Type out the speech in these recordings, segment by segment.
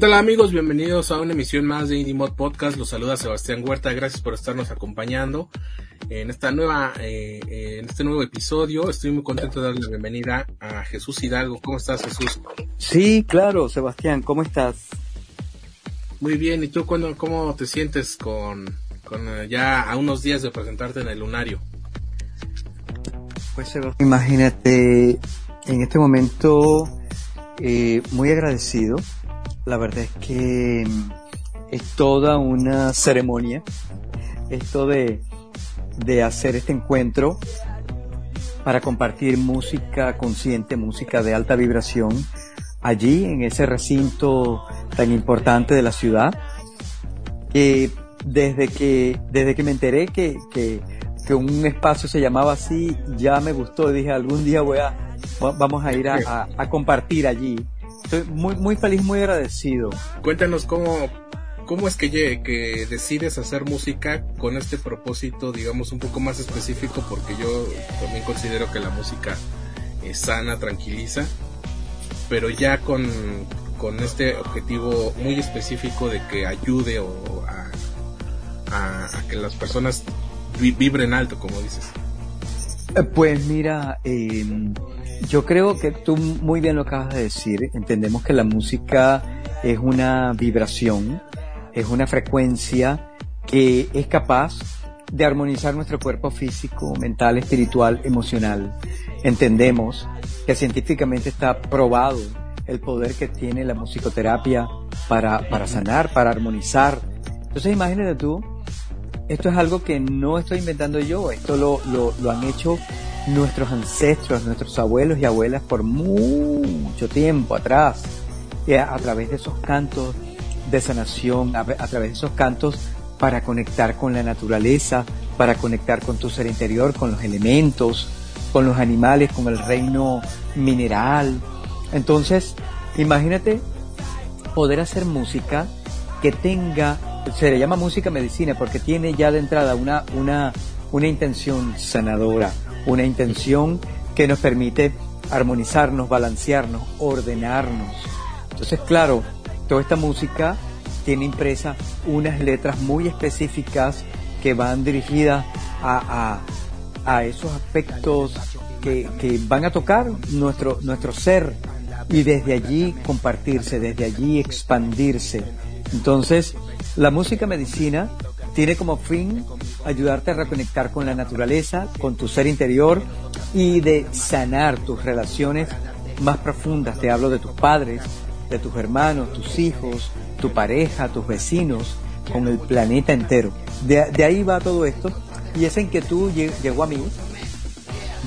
Tal amigos? Bienvenidos a una emisión más de Indie Mod Podcast. Los saluda Sebastián Huerta. Gracias por estarnos acompañando en esta nueva, eh, en este nuevo episodio. Estoy muy contento de darle la bienvenida a Jesús Hidalgo. ¿Cómo estás, Jesús? Sí, claro, Sebastián. ¿Cómo estás? Muy bien. ¿Y tú cuándo, cómo te sientes con, con eh, ya a unos días de presentarte en el lunario? Pues Sebastián, imagínate, en este momento eh, muy agradecido la verdad es que mm, es toda una ceremonia esto de, de hacer este encuentro para compartir música consciente, música de alta vibración, allí en ese recinto tan importante de la ciudad. que desde que, desde que me enteré que, que, que, un espacio se llamaba así, ya me gustó. Dije, algún día voy a, vamos a ir a, a compartir allí Estoy muy, muy feliz, muy agradecido. Cuéntanos cómo, cómo es que, que decides hacer música con este propósito, digamos, un poco más específico, porque yo también considero que la música es sana, tranquiliza, pero ya con, con este objetivo muy específico de que ayude o a, a, que las personas vibren alto, como dices. Eh, pues mira, eh, yo creo que tú muy bien lo acabas de decir. Entendemos que la música es una vibración, es una frecuencia que es capaz de armonizar nuestro cuerpo físico, mental, espiritual, emocional. Entendemos que científicamente está probado el poder que tiene la musicoterapia para, para sanar, para armonizar. Entonces imagínate tú, esto es algo que no estoy inventando yo, esto lo, lo, lo han hecho nuestros ancestros, nuestros abuelos y abuelas por mucho tiempo atrás, a, través de esos cantos de sanación, a, a través de esos cantos para conectar con la naturaleza, para conectar con tu ser interior, con los elementos, con los animales, con el reino mineral. Entonces, imagínate poder hacer música que tenga, se le llama música medicina porque tiene ya de entrada una, una, una intención sanadora, una intención que nos permite armonizarnos, balancearnos, ordenarnos. Entonces, claro, toda esta música tiene impresa unas letras muy específicas que van dirigidas a, a, esos aspectos que, que, van a tocar nuestro, nuestro ser y desde allí compartirse, desde allí expandirse. Entonces, la música medicina tiene como fin ayudarte a reconectar con la naturaleza, con tu ser interior y de sanar tus relaciones más profundas. Te hablo de tus padres, de tus hermanos, tus hijos, tu pareja, tus vecinos, con el planeta entero. De, ahí va todo esto y esa inquietud llegó a mí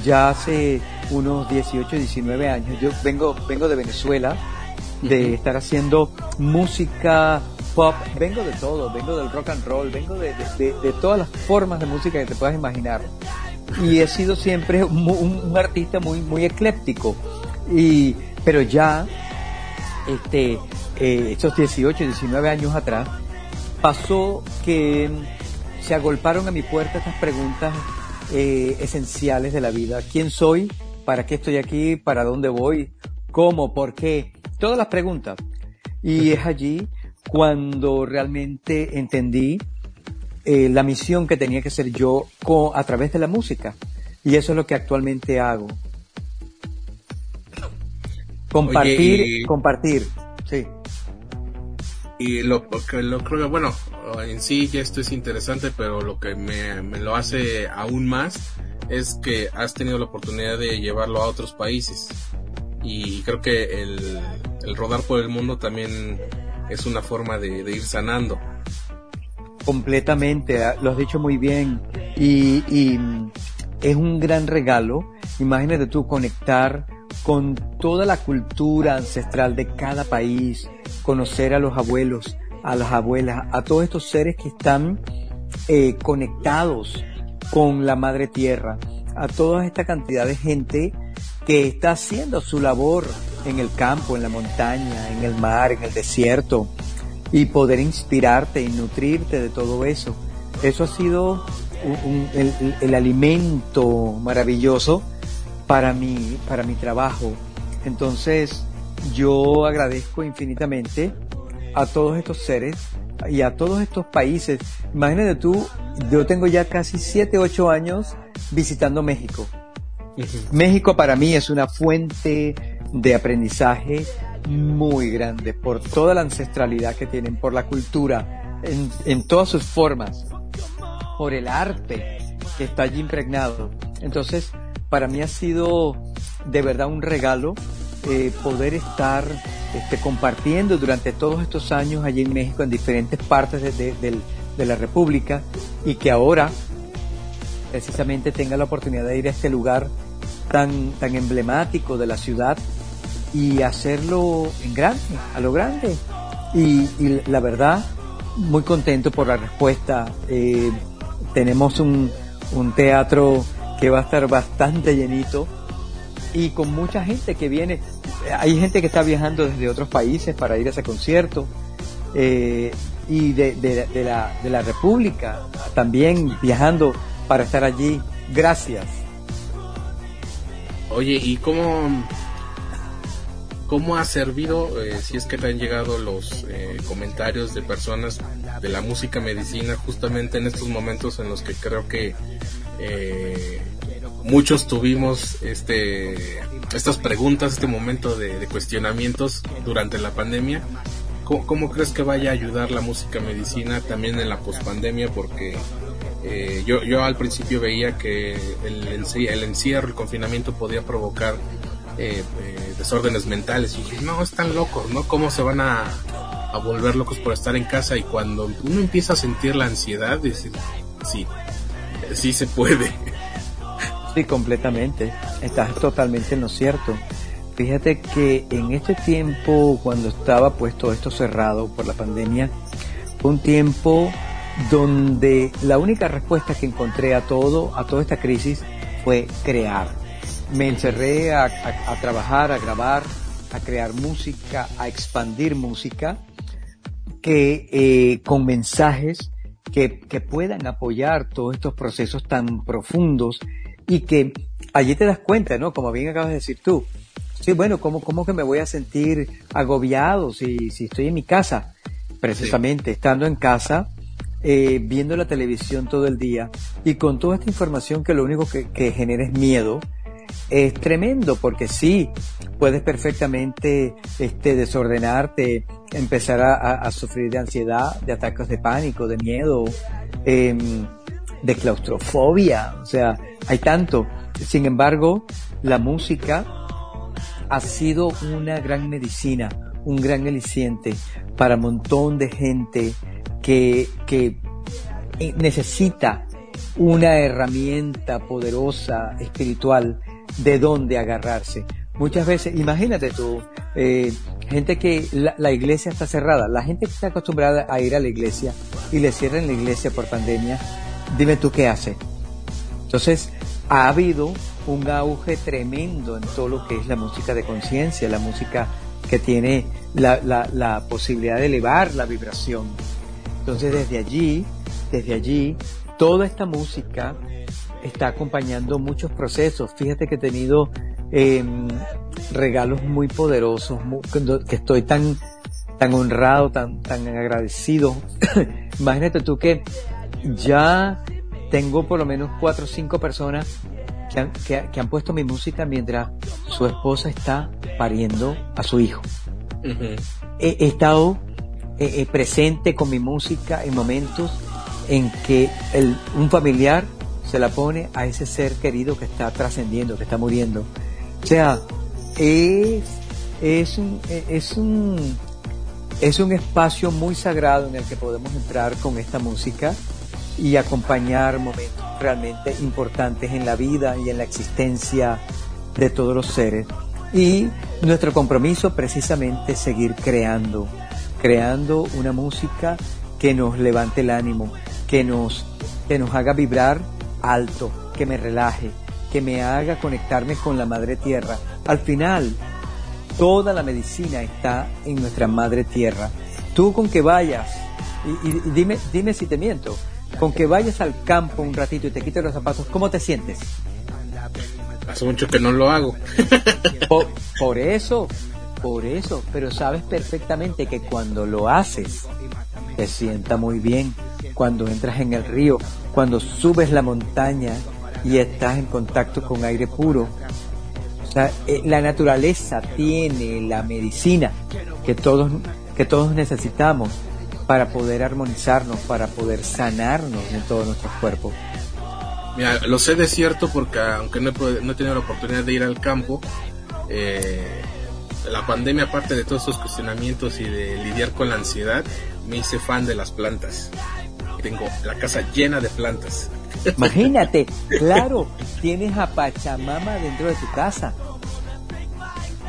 ya hace unos 18, 19 años. Yo vengo, vengo de Venezuela, de estar haciendo música pop, vengo de todo, vengo del rock and roll, vengo de, todas las formas de música que te puedas imaginar. Y he sido siempre un, artista muy, muy ecléptico. Y, pero ya, este, eh, estos 18, 19 años atrás, pasó que se agolparon a mi puerta estas preguntas eh, esenciales de la vida. ¿Quién soy? ¿Para qué estoy aquí? ¿Para dónde voy? ¿Cómo? ¿Por qué? Todas las preguntas. Y es allí cuando realmente entendí eh, la misión que tenía que ser yo a través de la música. Y eso es lo que actualmente hago. Compartir, compartir, sí. Y lo, lo creo bueno, en sí ya esto es interesante, pero lo que me, me lo hace aún más es que has tenido la oportunidad de llevarlo a otros países. Y creo que el, el rodar por el mundo también es una forma de, ir sanando. Completamente, ah, lo has dicho muy bien. Y, mm, es un gran regalo. Imagínate tú conectar con toda la cultura ancestral de cada país, conocer a los abuelos, a las abuelas, a todos estos seres que están eh, conectados con la madre tierra, a toda esta cantidad de gente que está haciendo su labor en el campo, en la montaña, en el mar, en el desierto, y poder inspirarte y nutrirte de todo eso. Eso ha sido el, alimento maravilloso para mi, para mi trabajo. Entonces, yo agradezco infinitamente a todos estos seres y a todos estos países. Imagínate tú, yo tengo ya casi 7, 8 años visitando México. México para mí es una fuente de aprendizaje muy grande por toda la ancestralidad que tienen, por la cultura, en, en todas sus formas, por el arte que está allí impregnado. Entonces, para mí ha sido de verdad un regalo eh, poder estar este, compartiendo durante todos estos años allí en México, en diferentes partes de, de la República, y que ahora precisamente tenga la oportunidad de ir a este lugar tan, tan emblemático de la ciudad y hacerlo en grande, a lo grande. Y, la verdad, muy contento por la respuesta. Eh, tenemos un, un teatro que va a estar bastante llenito y con mucha gente que viene. Hay gente que está viajando desde otros países para ir a ese concierto. Eh, y de, de, la, de la República también viajando para estar allí. Gracias. Oye, ¿y cómo, cómo ha servido, eh, si es que te han llegado los eh, comentarios de personas de la música medicina justamente en estos momentos en los que creo que eh, muchos tuvimos este estas preguntas, este momento de, cuestionamientos durante la pandemia? ¿Cómo, crees que vaya a ayudar la música medicina también en la pospandemia? Porque eh, yo, yo al principio veía que el, el encierro, el confinamiento podía provocar eh, eh, desórdenes mentales. Y dije, no, están locos, ¿no? ¿Cómo se van a, a, volver locos por estar en casa? Y cuando uno empieza a sentir la ansiedad, dice, sí, sí se puede. Sí, completamente. Estás totalmente en lo cierto. Fíjate que en este tiempo, cuando estaba puesto esto cerrado por la pandemia, fue un tiempo donde la única respuesta que encontré a todo, a toda esta crisis, fue crear. Me encerré a, trabajar, a grabar, a crear música, a expandir música, que eh, con mensajes que, que puedan apoyar todos estos procesos tan profundos y que allí te das cuenta, ¿no? Como bien acabas de decir tú. Sí, bueno, ¿cómo, cómo que me voy a sentir agobiado si, si estoy en mi casa? Precisamente, estando en casa, eh, viendo la televisión todo el día y con toda esta información que lo único que, que genera es miedo, es tremendo porque sí, puedes perfectamente este, desordenarte, empezar a, sufrir de ansiedad, de ataques de pánico, de miedo, eh, de claustrofobia, o sea, hay tanto. Sin embargo, la música ha sido una gran medicina, un gran aliciente para un montón de gente que, que necesita una herramienta poderosa, espiritual, de donde agarrarse. Muchas veces, imagínate tú, eh, gente que la, la, iglesia está cerrada, la gente que está acostumbrada a ir a la iglesia y le cierran la iglesia por pandemia, dime tú qué hace. Entonces, ha habido un auge tremendo en todo lo que es la música de conciencia, la música que tiene la, la, la, posibilidad de elevar la vibración. Entonces, desde allí, desde allí, toda esta música está acompañando muchos procesos. Fíjate que he tenido eh, regalos muy poderosos, que estoy tan, tan honrado, tan, tan agradecido. Imagínate tú que ya tengo por lo menos cuatro o cinco personas que han, que, han puesto mi música mientras su esposa está pariendo a su hijo. he, estado eh, presente con mi música en momentos en que el, un familiar se la pone a ese ser querido que está trascendiendo, que está muriendo. O sea, es, es, un, es, un, es un espacio muy sagrado en el que podemos entrar con esta música y acompañar momentos realmente importantes en la vida y en la existencia de todos los seres. Y nuestro compromiso precisamente es seguir creando, creando una música que nos levante el ánimo, que nos, que nos haga vibrar alto, que me relaje, que me haga conectarme con la madre tierra. Al final, toda la medicina está en nuestra madre tierra. Tú con que vayas, y, dime, dime si te miento, con que vayas al campo un ratito y te quites los zapatos, ¿cómo te sientes? Hace mucho que no lo hago. por, eso, por eso, pero sabes perfectamente que cuando lo haces, te sienta muy bien. Cuando entras en el río, cuando subes la montaña y estás en contacto con aire puro. O sea, eh, la naturaleza tiene la medicina que todos, que todos necesitamos para poder armonizarnos, para poder sanarnos en todos nuestros cuerpos. Mira, lo sé de cierto porque aunque no he, no he tenido la oportunidad de ir al campo, eh, la pandemia, aparte de todos esos cuestionamientos y de lidiar con la ansiedad, me hice fan de las plantas. Tengo la casa llena de plantas. Imagínate, claro, tienes a Pachamama dentro de tu casa.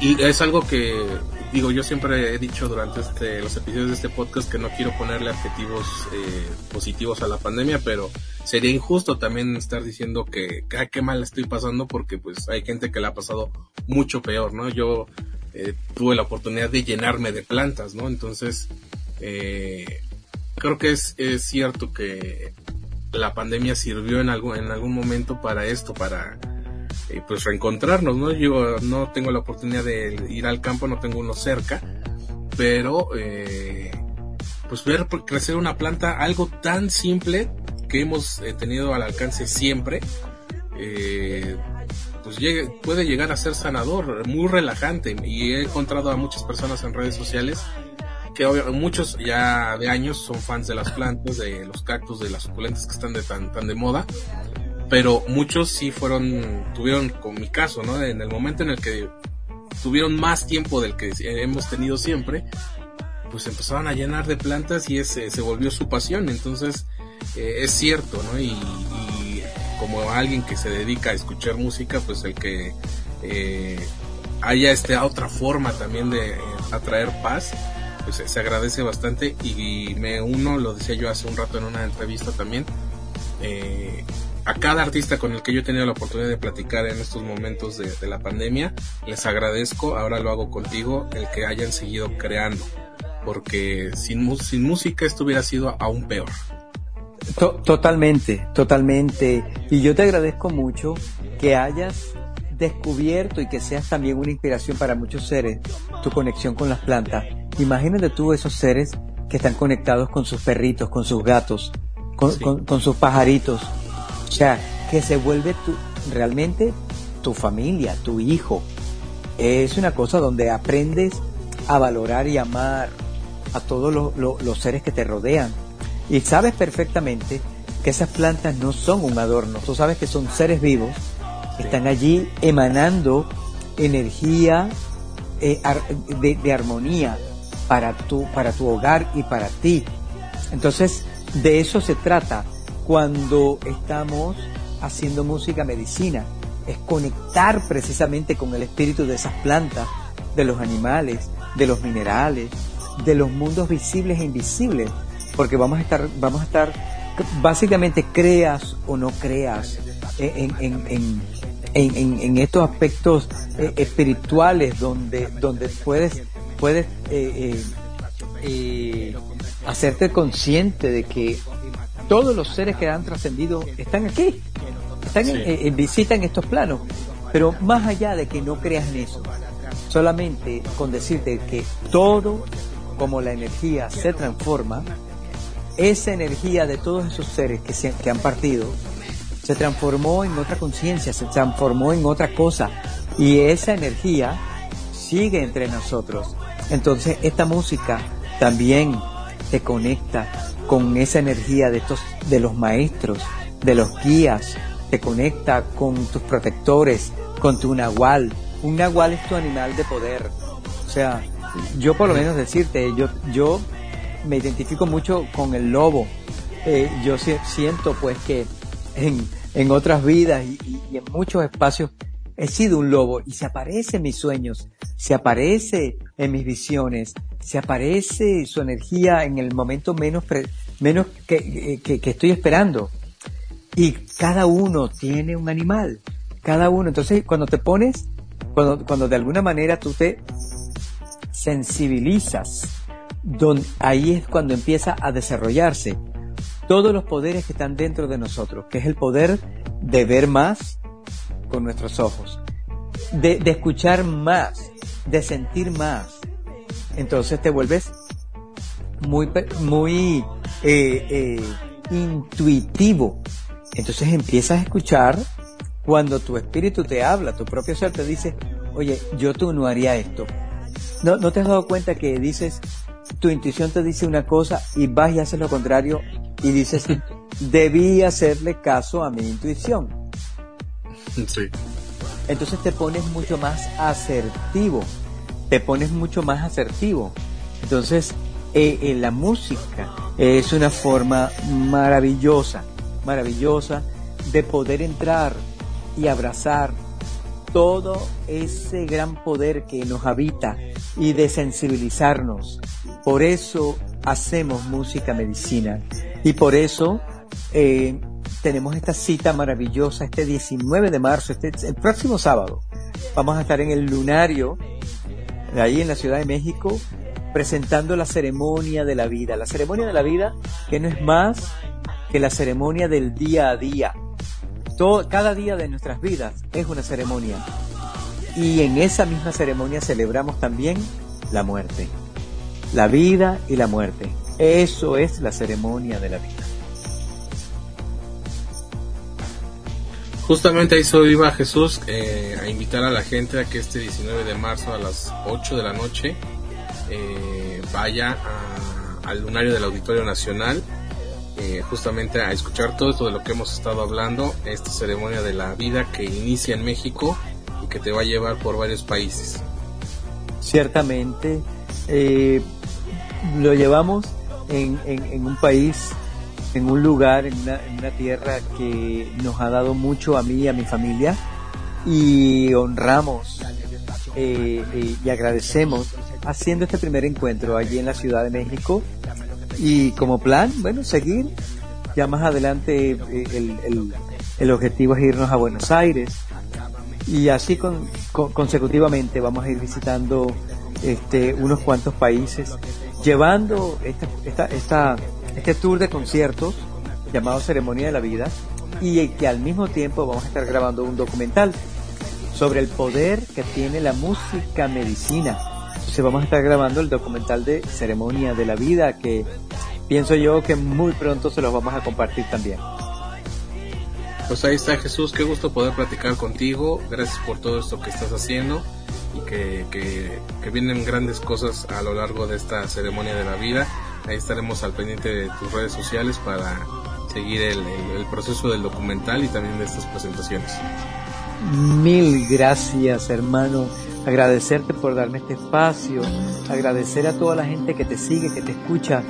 Y es algo que digo, yo siempre he dicho durante este, los episodios de este podcast que no quiero ponerle adjetivos eh, positivos a la pandemia, pero sería injusto también estar diciendo que, ah, qué mal estoy pasando porque pues hay gente que la ha pasado mucho peor, ¿no? Yo eh, tuve la oportunidad de llenarme de plantas, ¿no? Entonces, eh, creo que es, es cierto que la pandemia sirvió en algún, en algún momento para esto, para eh, pues reencontrarnos, ¿no? Yo no tengo la oportunidad de ir al campo, no tengo uno cerca, pero eh, pues ver crecer una planta, algo tan simple que hemos eh, tenido al alcance siempre, pues puede llegar a ser sanador, muy relajante y he encontrado a muchas personas en redes sociales que muchos ya de años son fans de las plantas, de los cactus, de las suculentas que están de tan, tan de moda pero muchos sí fueron, tuvieron, con mi caso, ¿no? En el momento en el que tuvieron más tiempo del que hemos tenido siempre, pues empezaron a llenar de plantas y ese se volvió su pasión. Entonces, eh, es cierto, ¿no? Y, como alguien que se dedica a escuchar música, pues el que eh, haya esta otra forma también de eh, atraer paz, pues se agradece bastante y, me uno, lo decía yo hace un rato en una entrevista también, eh, a cada artista con el que yo he tenido la oportunidad de platicar en estos momentos de, la pandemia, les agradezco, ahora lo hago contigo, el que hayan seguido creando, porque sin, música esto hubiera sido aún peor. totalmente, totalmente. Y yo te agradezco mucho que hayas descubierto y que seas también una inspiración para muchos seres tu conexión con las plantas. Imagínate tú esos seres que están conectados con sus perritos, con sus gatos, con sus pajaritos, o sea, que se vuelve tu, realmente tu familia, tu hijo. Es una cosa donde aprendes a valorar y amar a todos los seres que te rodean. Y sabes perfectamente que esas plantas no son un adorno, tú sabes que son seres vivos, están allí emanando energía eh, de, de, armonía para tu, para tu hogar y para ti. Entonces, de eso se trata cuando estamos haciendo música medicina, es conectar precisamente con el espíritu de esas plantas, de los animales, de los minerales, de los mundos visibles e invisibles, porque vamos a estar, vamos a estar, básicamente creas o no creas en, en, en, en estos aspectos eh, espirituales donde, donde puedes, puedes eh, eh, hacerte consciente de que todos los seres que han trascendido están aquí, están en, visita en estos planos. Pero más allá de que no creas en eso, solamente con decirte que todo, como la energía se transforma, esa energía de todos esos seres que, se, que han partido se transformó en otra conciencia, se transformó en otra cosa. Y esa energía sigue entre nosotros. Entonces esta música también te conecta con esa energía de estos, de los maestros, de los guías, te conecta con tus protectores, con tu nahual. Un nahual es tu animal de poder. O sea, yo por lo menos decirte, yo, yo me identifico mucho con el lobo. Eh, yo siento pues que en, en otras vidas y, y, en muchos espacios he sido un lobo y se aparece en mis sueños, se aparece en mis visiones, se aparece su energía en el momento menos, menos que, que, estoy esperando. y cada uno tiene un animal, cada uno. Entonces, cuando te pones, cuando, cuando de alguna manera tú te sensibilizas, ahí es cuando empieza a desarrollarse todos los poderes que están dentro de nosotros, que es el poder de ver más con nuestros ojos, de, escuchar más, de sentir más. Entonces te vuelves muy, muy eh, eh, intuitivo. Entonces empiezas a escuchar cuando tu espíritu te habla, tu propio ser te dice, oye, yo tú no haría esto. ¿No, ¿No te has dado cuenta que dices, tu intuición te dice una cosa y vas y haces lo contrario y dices, debí hacerle caso a mi intuición. Sí. Entonces te pones mucho más asertivo, te pones mucho más asertivo. Entonces, eh, eh, la música es una forma maravillosa, maravillosa de poder entrar y abrazar todo ese gran poder que nos habita y de sensibilizarnos. Por eso hacemos música medicina. Y por eso eh, tenemos esta cita maravillosa este 19 de marzo, este, el próximo sábado. Vamos a estar en el lunario, ahí en la Ciudad de México, presentando la ceremonia de la vida. La ceremonia de la vida que no es más que la ceremonia del día a día. Todo, cada día de nuestras vidas es una ceremonia. Y en esa misma ceremonia celebramos también la muerte. La vida y la muerte. Eso es la ceremonia de la vida. Justamente ahí soy iba Jesús eh, a invitar a la gente a que este 19 de marzo a las 8 de la noche eh, vaya al lunario del Auditorio Nacional eh, justamente a escuchar todo esto de lo que hemos estado hablando, esta ceremonia de la vida que inicia en México y que te va a llevar por varios países. Ciertamente, lo llevamos en, un país, en un lugar, en una, tierra que nos ha dado mucho a mí y a mi familia y honramos eh, eh, y agradecemos haciendo este primer encuentro allí en la Ciudad de México y como plan, bueno, seguir. Ya más adelante eh, el, el, objetivo es irnos a Buenos Aires y así con, consecutivamente vamos a ir visitando este, unos cuantos países llevando esta, esta, este tour de conciertos llamado Ceremonia de la Vida y que al mismo tiempo vamos a estar grabando un documental sobre el poder que tiene la música medicina. Entonces vamos a estar grabando el documental de Ceremonia de la Vida que pienso yo que muy pronto se los vamos a compartir también. Pues ahí está Jesús, qué gusto poder platicar contigo, gracias por todo esto que estás haciendo y que, que, vienen grandes cosas a lo largo de esta ceremonia de la vida. Ahí estaremos al pendiente de tus redes sociales para seguir el, proceso del documental y también de estas presentaciones. Mil gracias, hermano. Agradecerte por darme este espacio. Agradecer a toda la gente que te sigue, que te escucha.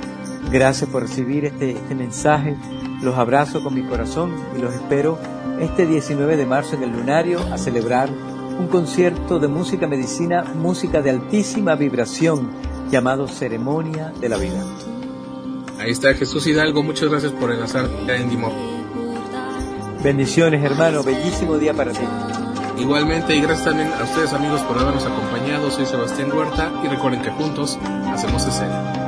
Gracias por recibir este, este mensaje. Los abrazo con mi corazón y los espero este 19 de marzo en el Lunario a celebrar un concierto de música medicina, música de altísima vibración, llamado Ceremonia de la Vida. Ahí está Jesús Hidalgo, muchas gracias por enlazar en Dimor. Bendiciones hermano, bellísimo día para ti. Igualmente y gracias también a ustedes amigos por habernos acompañado, soy Sebastián Huerta y recuerden que juntos hacemos escena.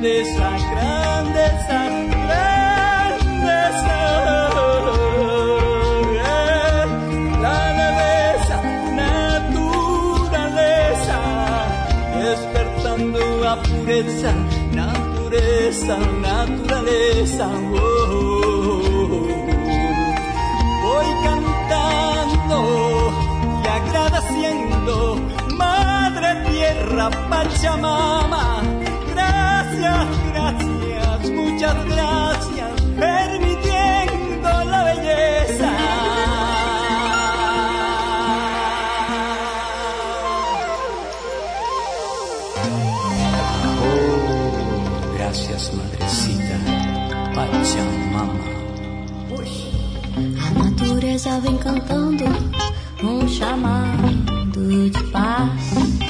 grandeza, grandeza, grandeza. La belleza, naturaleza, despertando a pureza, naturaleza. já vem cantando um chamado de paz.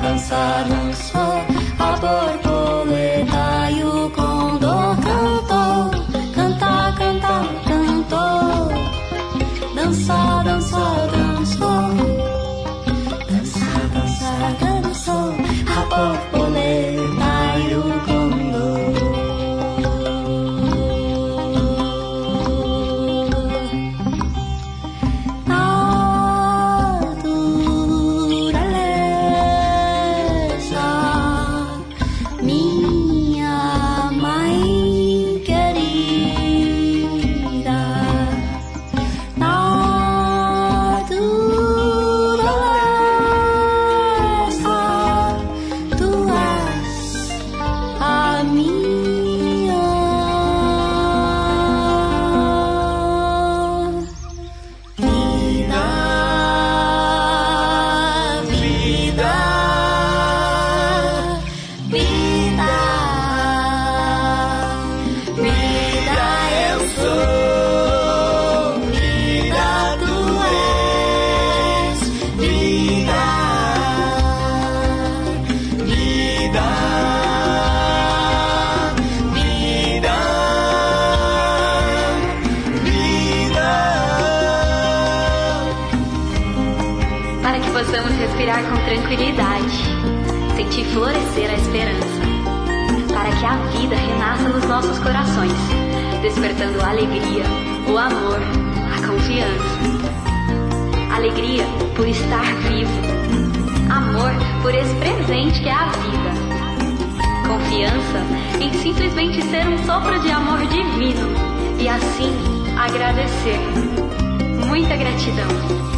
dançar um a amor. alegria por estar vivo, amor por esse presente que é a vida, confiança em simplesmente ser um sopro de amor divino e assim agradecer. Muita gratidão.